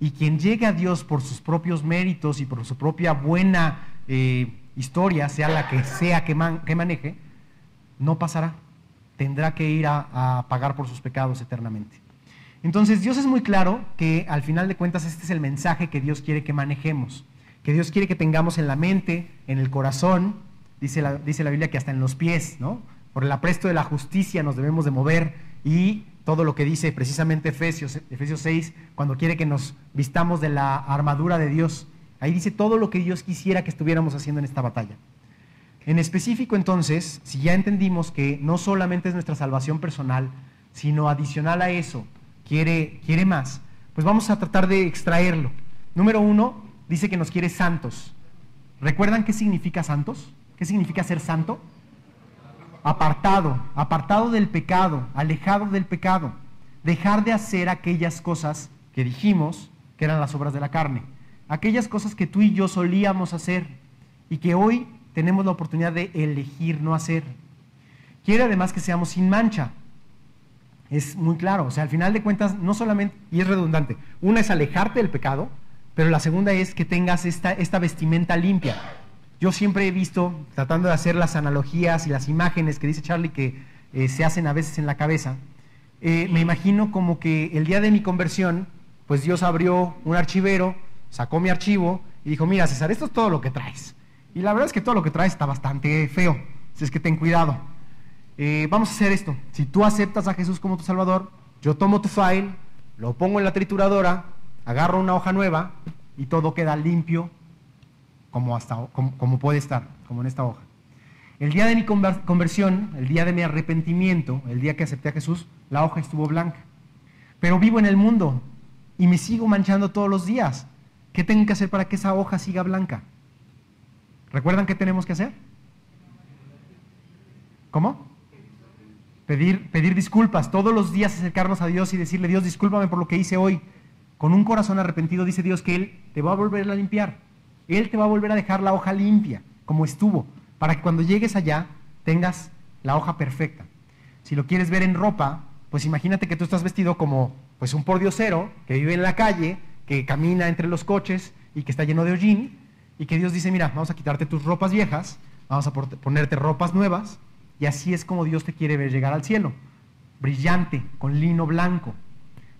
y quien llegue a Dios por sus propios méritos y por su propia buena eh, historia, sea la que sea que, maneje, no pasará. Tendrá que ir a, a pagar por sus pecados eternamente. Entonces Dios es muy claro que al final de cuentas este es el mensaje que Dios quiere que manejemos, que Dios quiere que tengamos en la mente, en el corazón, dice la, dice la Biblia que hasta en los pies, ¿no? Por el apresto de la justicia nos debemos de mover y todo lo que dice precisamente Efesios, Efesios 6, cuando quiere que nos vistamos de la armadura de Dios. Ahí dice todo lo que Dios quisiera que estuviéramos haciendo en esta batalla. En específico entonces, si ya entendimos que no solamente es nuestra salvación personal, sino adicional a eso, quiere, quiere más, pues vamos a tratar de extraerlo. Número uno, dice que nos quiere santos. ¿Recuerdan qué significa santos? ¿Qué significa ser santo? Apartado, apartado del pecado, alejado del pecado, dejar de hacer aquellas cosas que dijimos que eran las obras de la carne, aquellas cosas que tú y yo solíamos hacer y que hoy tenemos la oportunidad de elegir no hacer. Quiere además que seamos sin mancha. Es muy claro, o sea, al final de cuentas, no solamente, y es redundante, una es alejarte del pecado, pero la segunda es que tengas esta, esta vestimenta limpia. Yo siempre he visto, tratando de hacer las analogías y las imágenes que dice Charlie que eh, se hacen a veces en la cabeza, eh, me imagino como que el día de mi conversión, pues Dios abrió un archivero, sacó mi archivo y dijo, mira César, esto es todo lo que traes. Y la verdad es que todo lo que traes está bastante feo, si es que ten cuidado. Eh, vamos a hacer esto, si tú aceptas a Jesús como tu Salvador, yo tomo tu file, lo pongo en la trituradora, agarro una hoja nueva y todo queda limpio, como, hasta, como, puede estar, como en esta hoja. El día de mi conversión, el día de mi arrepentimiento, el día que acepté a Jesús, la hoja estuvo blanca. Pero vivo en el mundo y me sigo manchando todos los días. ¿Qué tengo que hacer para que esa hoja siga blanca? ¿Recuerdan qué tenemos que hacer? ¿Cómo? Pedir, pedir disculpas, todos los días acercarnos a Dios y decirle, Dios, discúlpame por lo que hice hoy. Con un corazón arrepentido dice Dios que Él te va a volver a limpiar. Él te va a volver a dejar la hoja limpia, como estuvo, para que cuando llegues allá tengas la hoja perfecta. Si lo quieres ver en ropa, pues imagínate que tú estás vestido como pues un pordiosero que vive en la calle, que camina entre los coches y que está lleno de hollín, y que Dios dice, mira, vamos a quitarte tus ropas viejas, vamos a ponerte ropas nuevas, y así es como Dios te quiere ver llegar al cielo, brillante, con lino blanco.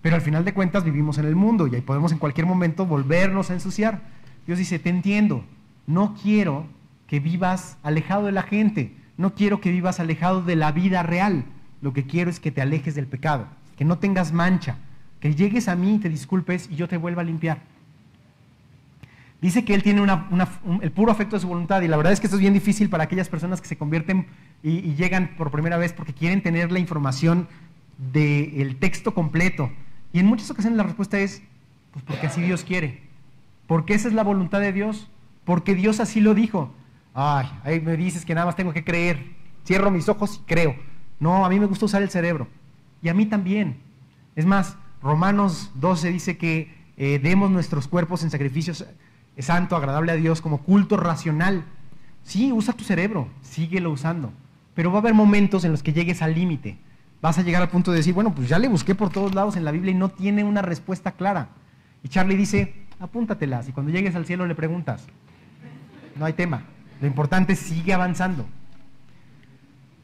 Pero al final de cuentas vivimos en el mundo y ahí podemos en cualquier momento volvernos a ensuciar. Dios dice, te entiendo, no quiero que vivas alejado de la gente, no quiero que vivas alejado de la vida real, lo que quiero es que te alejes del pecado, que no tengas mancha, que llegues a mí y te disculpes y yo te vuelva a limpiar. Dice que Él tiene el puro afecto de su voluntad y la verdad es que esto es bien difícil para aquellas personas que se convierten y, llegan por primera vez porque quieren tener la información del texto completo. Y en muchas ocasiones la respuesta es, pues porque así Dios quiere, porque esa es la voluntad de Dios, porque Dios así lo dijo. Ay, ahí me dices que nada más tengo que creer, cierro mis ojos y creo. No, a mí me gusta usar el cerebro. Y a mí también. Es más, Romanos 12 dice que eh, demos nuestros cuerpos en sacrificios santo, agradable a Dios, como culto racional. Sí, usa tu cerebro, síguelo usando. Pero va a haber momentos en los que llegues al límite. Vas a llegar al punto de decir, bueno, pues ya le busqué por todos lados en la Biblia y no tiene una respuesta clara. Y Charlie dice, apúntatelas y cuando llegues al cielo le preguntas. No hay tema. Lo importante es sigue avanzando.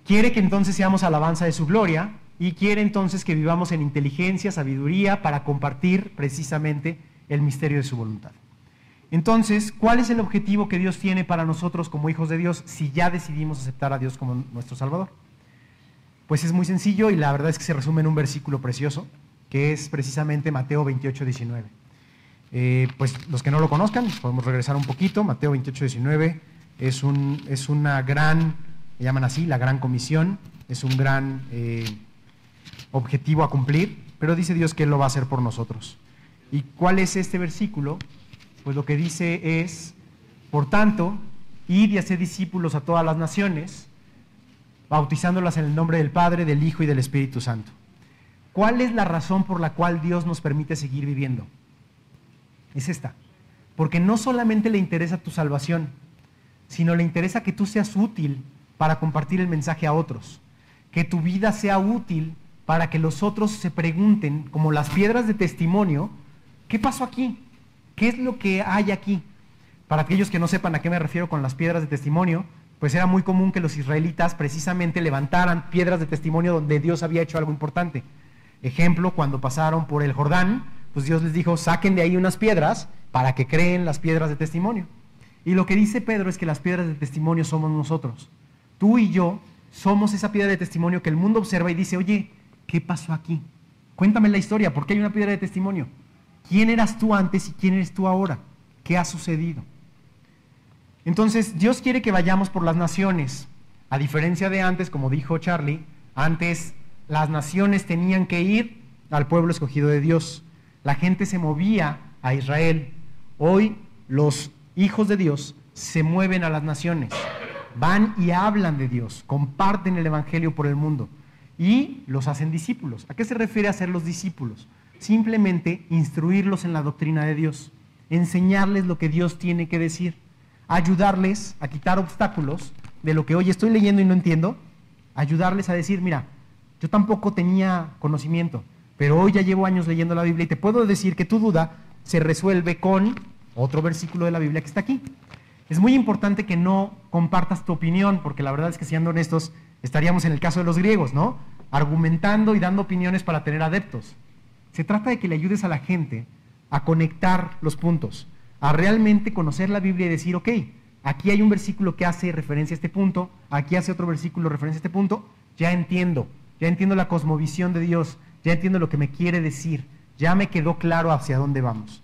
Quiere que entonces seamos alabanza de su gloria y quiere entonces que vivamos en inteligencia, sabiduría para compartir precisamente el misterio de su voluntad. Entonces, ¿cuál es el objetivo que Dios tiene para nosotros como hijos de Dios si ya decidimos aceptar a Dios como nuestro Salvador? Pues es muy sencillo y la verdad es que se resume en un versículo precioso, que es precisamente Mateo 28, 19. Eh, pues los que no lo conozcan, podemos regresar un poquito. Mateo 28, 19 es, un, es una gran, le llaman así, la gran comisión, es un gran eh, objetivo a cumplir, pero dice Dios que Él lo va a hacer por nosotros. ¿Y cuál es este versículo? pues lo que dice es, por tanto, id y hacer discípulos a todas las naciones, bautizándolas en el nombre del Padre, del Hijo y del Espíritu Santo. ¿Cuál es la razón por la cual Dios nos permite seguir viviendo? Es esta. Porque no solamente le interesa tu salvación, sino le interesa que tú seas útil para compartir el mensaje a otros. Que tu vida sea útil para que los otros se pregunten, como las piedras de testimonio, ¿qué pasó aquí? ¿Qué es lo que hay aquí? Para aquellos que no sepan a qué me refiero con las piedras de testimonio, pues era muy común que los israelitas precisamente levantaran piedras de testimonio donde Dios había hecho algo importante. Ejemplo, cuando pasaron por el Jordán, pues Dios les dijo, saquen de ahí unas piedras para que creen las piedras de testimonio. Y lo que dice Pedro es que las piedras de testimonio somos nosotros. Tú y yo somos esa piedra de testimonio que el mundo observa y dice, oye, ¿qué pasó aquí? Cuéntame la historia, ¿por qué hay una piedra de testimonio? ¿Quién eras tú antes y quién eres tú ahora? ¿Qué ha sucedido? Entonces, Dios quiere que vayamos por las naciones. A diferencia de antes, como dijo Charlie, antes las naciones tenían que ir al pueblo escogido de Dios. La gente se movía a Israel. Hoy los hijos de Dios se mueven a las naciones. Van y hablan de Dios, comparten el Evangelio por el mundo y los hacen discípulos. ¿A qué se refiere a ser los discípulos? simplemente instruirlos en la doctrina de Dios, enseñarles lo que Dios tiene que decir, ayudarles a quitar obstáculos de lo que hoy estoy leyendo y no entiendo, ayudarles a decir, mira, yo tampoco tenía conocimiento, pero hoy ya llevo años leyendo la Biblia y te puedo decir que tu duda se resuelve con otro versículo de la Biblia que está aquí. Es muy importante que no compartas tu opinión, porque la verdad es que siendo honestos, estaríamos en el caso de los griegos, ¿no? Argumentando y dando opiniones para tener adeptos. Se trata de que le ayudes a la gente a conectar los puntos, a realmente conocer la Biblia y decir, ok, aquí hay un versículo que hace referencia a este punto, aquí hace otro versículo referencia a este punto, ya entiendo, ya entiendo la cosmovisión de Dios, ya entiendo lo que me quiere decir, ya me quedó claro hacia dónde vamos.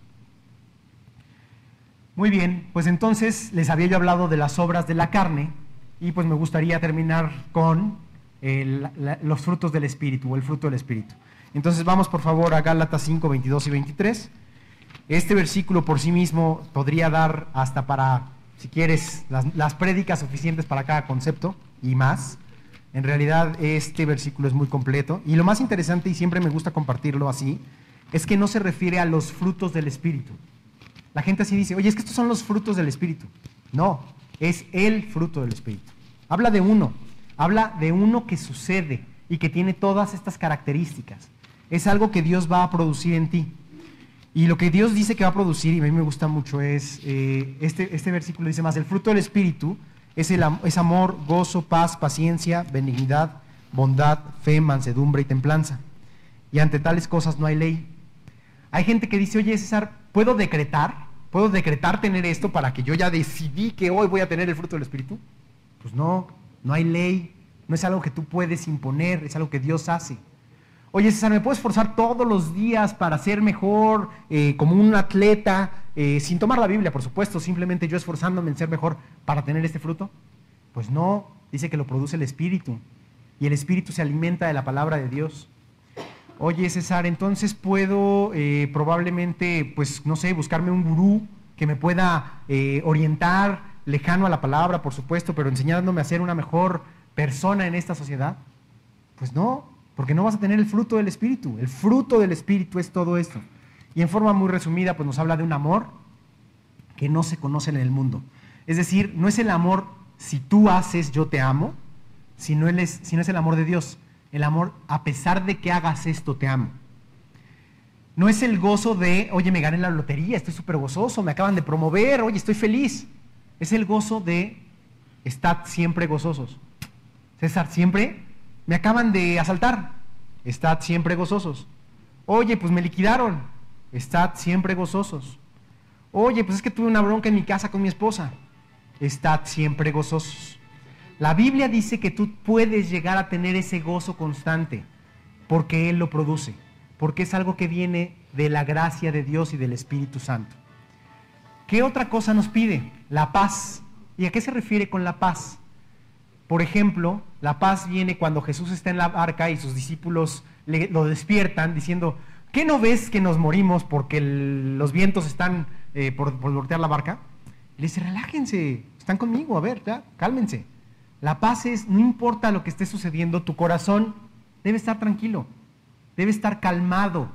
Muy bien, pues entonces les había yo hablado de las obras de la carne y pues me gustaría terminar con los frutos del Espíritu o el fruto del Espíritu. Entonces vamos por favor a Gálatas 5, 22 y 23. Este versículo por sí mismo podría dar hasta para, si quieres, las, prédicas suficientes para cada concepto y más. En realidad este versículo es muy completo. Y lo más interesante, y siempre me gusta compartirlo así, es que no se refiere a los frutos del Espíritu. La gente así dice, oye, es que estos son los frutos del Espíritu. No, es el fruto del Espíritu. Habla de uno, habla de uno que sucede y que tiene todas estas características es algo que Dios va a producir en ti. Y lo que Dios dice que va a producir, y a mí me gusta mucho, es, eh, este, este versículo dice más, el fruto del Espíritu es, el, es amor, gozo, paz, paciencia, benignidad, bondad, fe, mansedumbre y templanza. y ante tales cosas no hay ley. Hay gente que dice, oye César, ¿puedo decretar? ¿Puedo decretar tener esto para que yo ya decidí que hoy voy a tener el fruto del Espíritu? Pues no, no hay ley, no es algo que tú puedes imponer, es algo que Dios hace. Oye César, ¿me puedo esforzar todos los días para ser mejor, eh, como un atleta, eh, sin tomar la Biblia, por supuesto, simplemente yo esforzándome en ser mejor para tener este fruto? Pues no, dice que lo produce el Espíritu y el Espíritu se alimenta de la palabra de Dios. Oye, César, entonces puedo eh, probablemente, pues, no sé, buscarme un gurú que me pueda orientar, lejano a la palabra, por supuesto, pero enseñándome a ser una mejor persona en esta sociedad. Pues no, porque no vas a tener el fruto del Espíritu. El fruto del Espíritu es todo esto. Y en forma muy resumida, pues nos habla de un amor que no se conoce en el mundo. Es decir, no es el amor si tú haces, yo te amo, si no, es, si no es el amor de Dios. El amor, a pesar de que hagas esto, te amo. No es el gozo de, oye, me gané la lotería, estoy súper gozoso, me acaban de promover, oye, estoy feliz. Es el gozo de, estad siempre gozosos. César, siempre, me acaban de asaltar, estad siempre gozosos. Oye, pues me liquidaron, estad siempre gozosos. Oye, pues es que tuve una bronca en mi casa con mi esposa, estad siempre gozosos. La Biblia dice que tú puedes llegar a tener ese gozo constante porque Él lo produce, porque es algo que viene de la gracia de Dios y del Espíritu Santo. ¿Qué otra cosa nos pide? La paz. ¿Y a qué se refiere con la paz? Por ejemplo, la paz viene cuando Jesús está en la barca y sus discípulos lo despiertan diciendo, ¿qué no ves que nos morimos porque los vientos están eh, por, por voltear la barca? Y le dice, relájense, están conmigo, a ver, cálmense. La paz es, no importa lo que esté sucediendo, tu corazón debe estar tranquilo, debe estar calmado,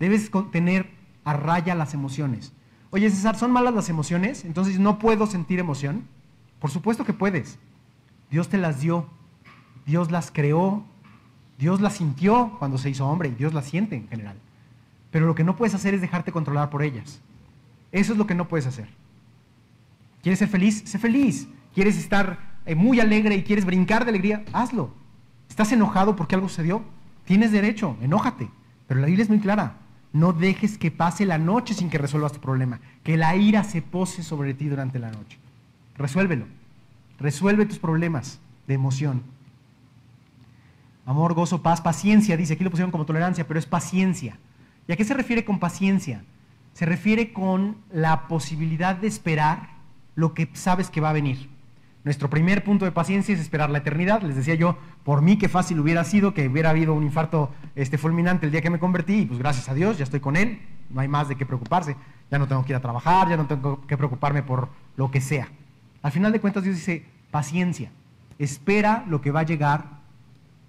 debes tener a raya las emociones. Oye, César, ¿son malas las emociones? Entonces no puedo sentir emoción. Por supuesto que puedes. Dios te las dio, Dios las creó, Dios las sintió cuando se hizo hombre y Dios las siente en general. Pero lo que no puedes hacer es dejarte controlar por ellas. Eso es lo que no puedes hacer. ¿Quieres ser feliz? Sé feliz. ¿Quieres estar eh, muy alegre y quieres brincar de alegría, hazlo. ¿Estás enojado porque algo sucedió? Tienes derecho, enójate. Pero la Biblia es muy clara. No dejes que pase la noche sin que resuelvas tu problema. Que la ira se pose sobre ti durante la noche. Resuélvelo. Resuelve tus problemas de emoción. Amor, gozo, paz, paciencia, dice, aquí lo pusieron como tolerancia, pero es paciencia. ¿Y a qué se refiere con paciencia? Se refiere con la posibilidad de esperar lo que sabes que va a venir. Nuestro primer punto de paciencia es esperar la eternidad. Les decía yo, por mí qué fácil hubiera sido que hubiera habido un infarto este, fulminante el día que me convertí, y pues gracias a Dios, ya estoy con Él, no hay más de qué preocuparse. Ya no tengo que ir a trabajar, ya no tengo que preocuparme por lo que sea. Al final de cuentas Dios dice, paciencia, espera lo que va a llegar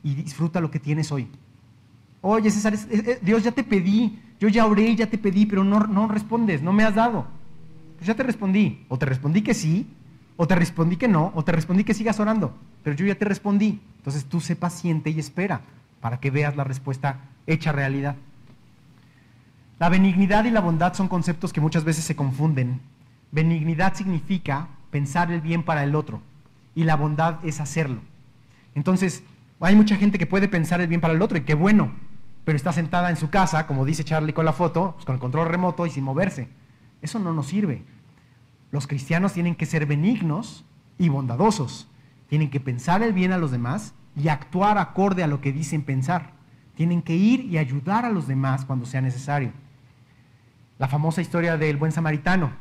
y disfruta lo que tienes hoy. Oye, César, Dios ya te pedí, yo ya oré, ya te pedí, pero no, no respondes, no me has dado. Pues ya te respondí, o te respondí que sí, o te respondí que no, o te respondí que sigas orando, pero yo ya te respondí. Entonces tú sé paciente y espera para que veas la respuesta hecha realidad. La benignidad y la bondad son conceptos que muchas veces se confunden. Benignidad significa pensar el bien para el otro y la bondad es hacerlo. Entonces, hay mucha gente que puede pensar el bien para el otro y qué bueno, pero está sentada en su casa, como dice Charlie con la foto, pues con el control remoto y sin moverse. Eso no nos sirve. Los cristianos tienen que ser benignos y bondadosos. Tienen que pensar el bien a los demás y actuar acorde a lo que dicen pensar. Tienen que ir y ayudar a los demás cuando sea necesario. La famosa historia del buen samaritano.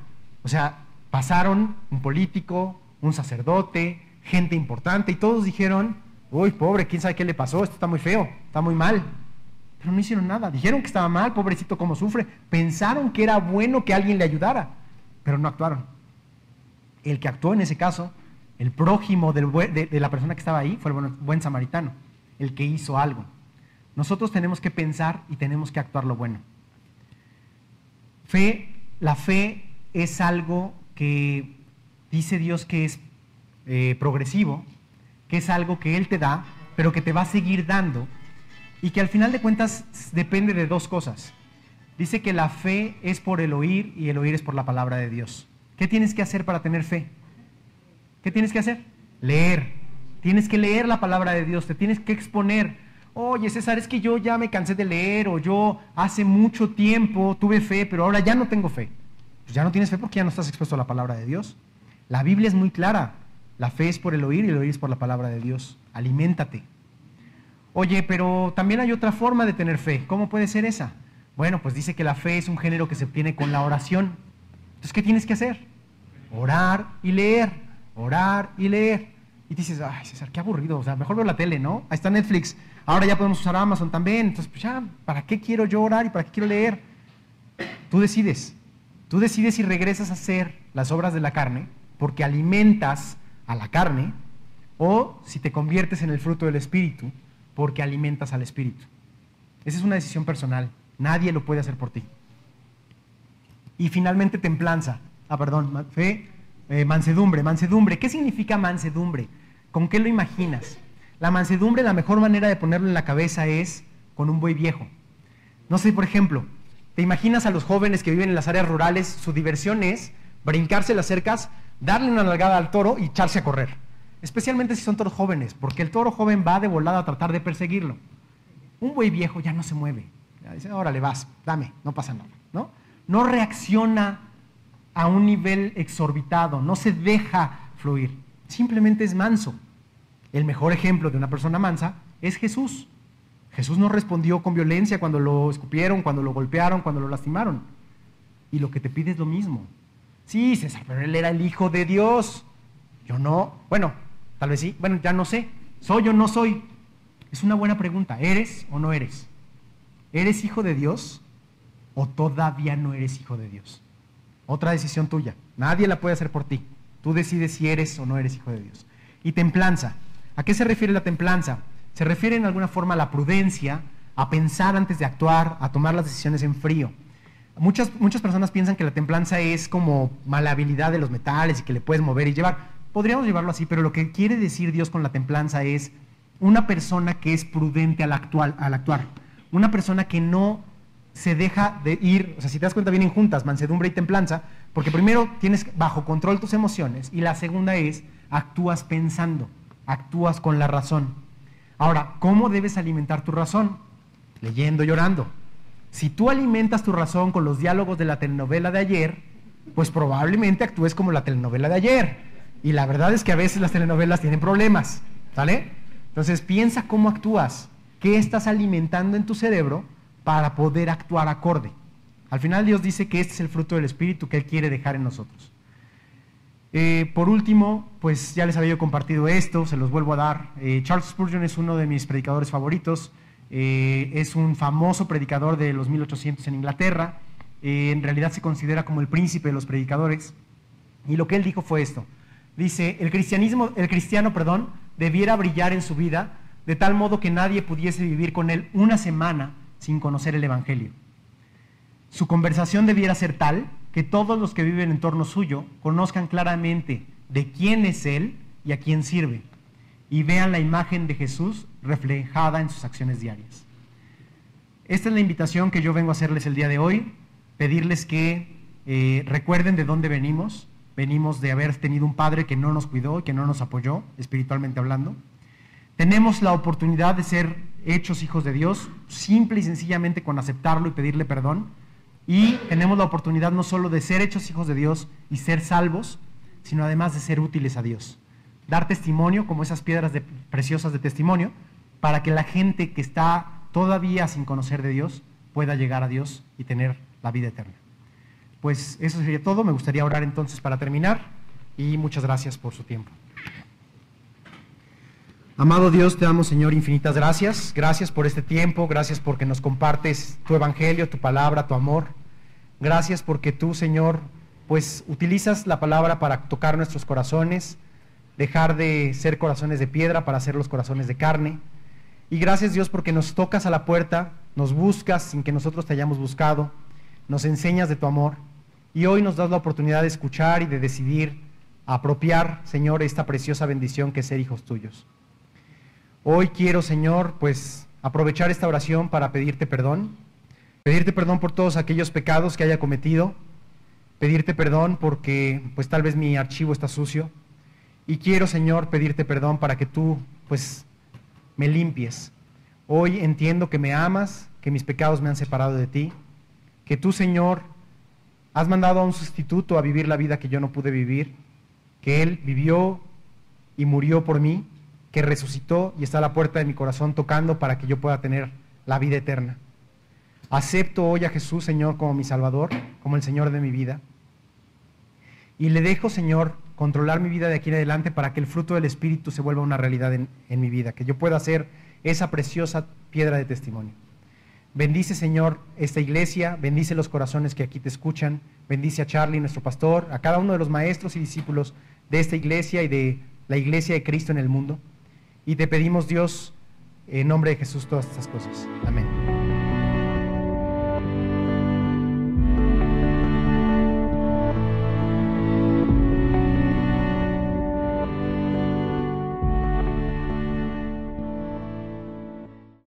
O sea, pasaron un político, un sacerdote, gente importante y todos dijeron, uy, pobre, quién sabe qué le pasó, esto está muy feo, está muy mal. Pero no hicieron nada. Dijeron que estaba mal, pobrecito, cómo sufre. Pensaron que era bueno que alguien le ayudara, pero no actuaron el que actuó en ese caso, el prójimo de, la persona que estaba ahí, fue el buen, samaritano, el que hizo algo. Nosotros tenemos que pensar y tenemos que actuar lo bueno. Fe, la fe es algo que dice Dios que es eh, progresivo, que es algo que Él te da, pero que te va a seguir dando y que al final de cuentas depende de dos cosas. Dice que la fe es por el oír y el oír es por la palabra de Dios. ¿Qué tienes que hacer para tener fe? ¿Qué tienes que hacer? Leer. Tienes que leer la palabra de Dios, te tienes que exponer. Oye, César, es que yo ya me cansé de leer o yo hace mucho tiempo tuve fe, pero ahora ya no tengo fe. Pues ya no tienes fe porque ya no estás expuesto a la palabra de Dios. La Biblia es muy clara. La fe es por el oír y el oír es por la palabra de Dios. Aliméntate. Oye, pero también hay otra forma de tener fe. ¿Cómo puede ser esa? Bueno, pues dice que la fe es un género que se obtiene con la oración. Entonces, ¿qué tienes que hacer? Orar y leer, orar y leer. Y dices, ay, César, qué aburrido. O sea, mejor veo la tele, ¿no? Ahí está Netflix. Ahora ya podemos usar Amazon también. Entonces, pues ya, ¿para qué quiero yo orar y para qué quiero leer? Tú decides. Tú decides si regresas a hacer las obras de la carne porque alimentas a la carne o si te conviertes en el fruto del Espíritu porque alimentas al Espíritu. Esa es una decisión personal. Nadie lo puede hacer por ti. Y finalmente templanza. Ah, perdón, fe, eh, mansedumbre. Mansedumbre. ¿Qué significa mansedumbre? ¿Con qué lo imaginas? La mansedumbre, la mejor manera de ponerlo en la cabeza es con un buey viejo. No sé, por ejemplo, ¿te imaginas a los jóvenes que viven en las áreas rurales? Su diversión es brincarse las cercas, darle una nalgada al toro y echarse a correr. Especialmente si son toros jóvenes, porque el toro joven va de volada a tratar de perseguirlo. Un buey viejo ya no se mueve. Ya dice, órale, vas, dame, no pasa nada. ¿no? no reacciona a un nivel exorbitado, no se deja fluir, simplemente es manso. El mejor ejemplo de una persona mansa es Jesús. Jesús no respondió con violencia cuando lo escupieron, cuando lo golpearon, cuando lo lastimaron. Y lo que te pide es lo mismo. Sí, César, pero él era el Hijo de Dios. Yo no. Bueno, tal vez sí. Bueno, ya no sé. ¿Soy o no soy? Es una buena pregunta. ¿Eres o no eres? ¿Eres hijo de Dios o todavía no eres hijo de Dios? Otra decisión tuya. Nadie la puede hacer por ti. Tú decides si eres o no eres hijo de Dios. Y templanza. ¿A qué se refiere la templanza? Se refiere en alguna forma a la prudencia, a pensar antes de actuar, a tomar las decisiones en frío. Muchas, muchas personas piensan que la templanza es como malabilidad de los metales y que le puedes mover y llevar. Podríamos llevarlo así, pero lo que quiere decir Dios con la templanza es una persona que es prudente al, al actuar. Una persona que no se deja de ir, o sea, si te das cuenta, vienen juntas, mansedumbre y templanza, porque primero tienes bajo control tus emociones y la segunda es, actúas pensando, actúas con la razón. Ahora, ¿cómo debes alimentar tu razón? Leyendo, llorando. Si tú alimentas tu razón con los diálogos de la telenovela de ayer, pues probablemente actúes como la telenovela de ayer. Y la verdad es que a veces las telenovelas tienen problemas, ¿sale? Entonces piensa cómo actúas, qué estás alimentando en tu cerebro para poder actuar acorde. Al final Dios dice que este es el fruto del Espíritu que Él quiere dejar en nosotros. Eh, por último, pues ya les había compartido esto, se los vuelvo a dar. Eh, Charles Spurgeon es uno de mis predicadores favoritos, eh, es un famoso predicador de los 1800 en Inglaterra, en realidad se considera como el príncipe de los predicadores, y lo que él dijo fue esto. Dice, el cristianismo, el cristiano, perdón, debiera brillar en su vida de tal modo que nadie pudiese vivir con él una semana sin conocer el Evangelio. Su conversación debiera ser tal que todos los que viven en torno suyo conozcan claramente de quién es Él y a quién sirve, y vean la imagen de Jesús reflejada en sus acciones diarias. Esta es la invitación que yo vengo a hacerles el día de hoy, pedirles que eh, recuerden de dónde venimos. Venimos de haber tenido un padre que no nos cuidó, que no nos apoyó, espiritualmente hablando. Tenemos la oportunidad de ser hechos hijos de Dios, simple y sencillamente con aceptarlo y pedirle perdón. Y tenemos la oportunidad no solo de ser hechos hijos de Dios y ser salvos, sino además de ser útiles a Dios. Dar testimonio, como esas piedras preciosas de testimonio, para que la gente que está todavía sin conocer de Dios pueda llegar a Dios y tener la vida eterna. Pues eso sería todo. Me gustaría orar entonces para terminar y muchas gracias por su tiempo. Amado Dios, te damos, Señor, infinitas gracias. Gracias por este tiempo, gracias porque nos compartes tu evangelio, tu palabra, tu amor. Gracias porque tú, Señor, pues utilizas la palabra para tocar nuestros corazones, dejar de ser corazones de piedra para ser los corazones de carne. Y gracias Dios porque nos tocas a la puerta, nos buscas sin que nosotros te hayamos buscado, nos enseñas de tu amor y hoy nos das la oportunidad de escuchar y de decidir apropiar, Señor, esta preciosa bendición que es ser hijos tuyos. Hoy quiero, Señor, pues aprovechar esta oración para pedirte perdón, pedirte perdón por todos aquellos pecados que haya cometido, pedirte perdón porque pues tal vez mi archivo está sucio. Y quiero, Señor, pedirte perdón para que tú pues me limpies, Hoy entiendo que me amas, que mis pecados me han separado de ti, que tú, Señor, has mandado a un sustituto a vivir la vida que yo no pude vivir, que Él vivió y murió por mí, que resucitó y está a la puerta de mi corazón tocando para que yo pueda tener la vida eterna. Acepto hoy a Jesús, Señor, como mi Salvador, como el Señor de mi vida. Y le dejo, Señor, controlar mi vida de aquí en adelante para que el fruto del Espíritu se vuelva una realidad en, mi vida, que yo pueda ser esa preciosa piedra de testimonio. Bendice, Señor, esta iglesia, bendice los corazones que aquí te escuchan, bendice a Charlie, nuestro pastor, a cada uno de los maestros y discípulos de esta iglesia y de la iglesia de Cristo en el mundo. Y te pedimos, Dios, en nombre de Jesús, todas estas cosas. Amén.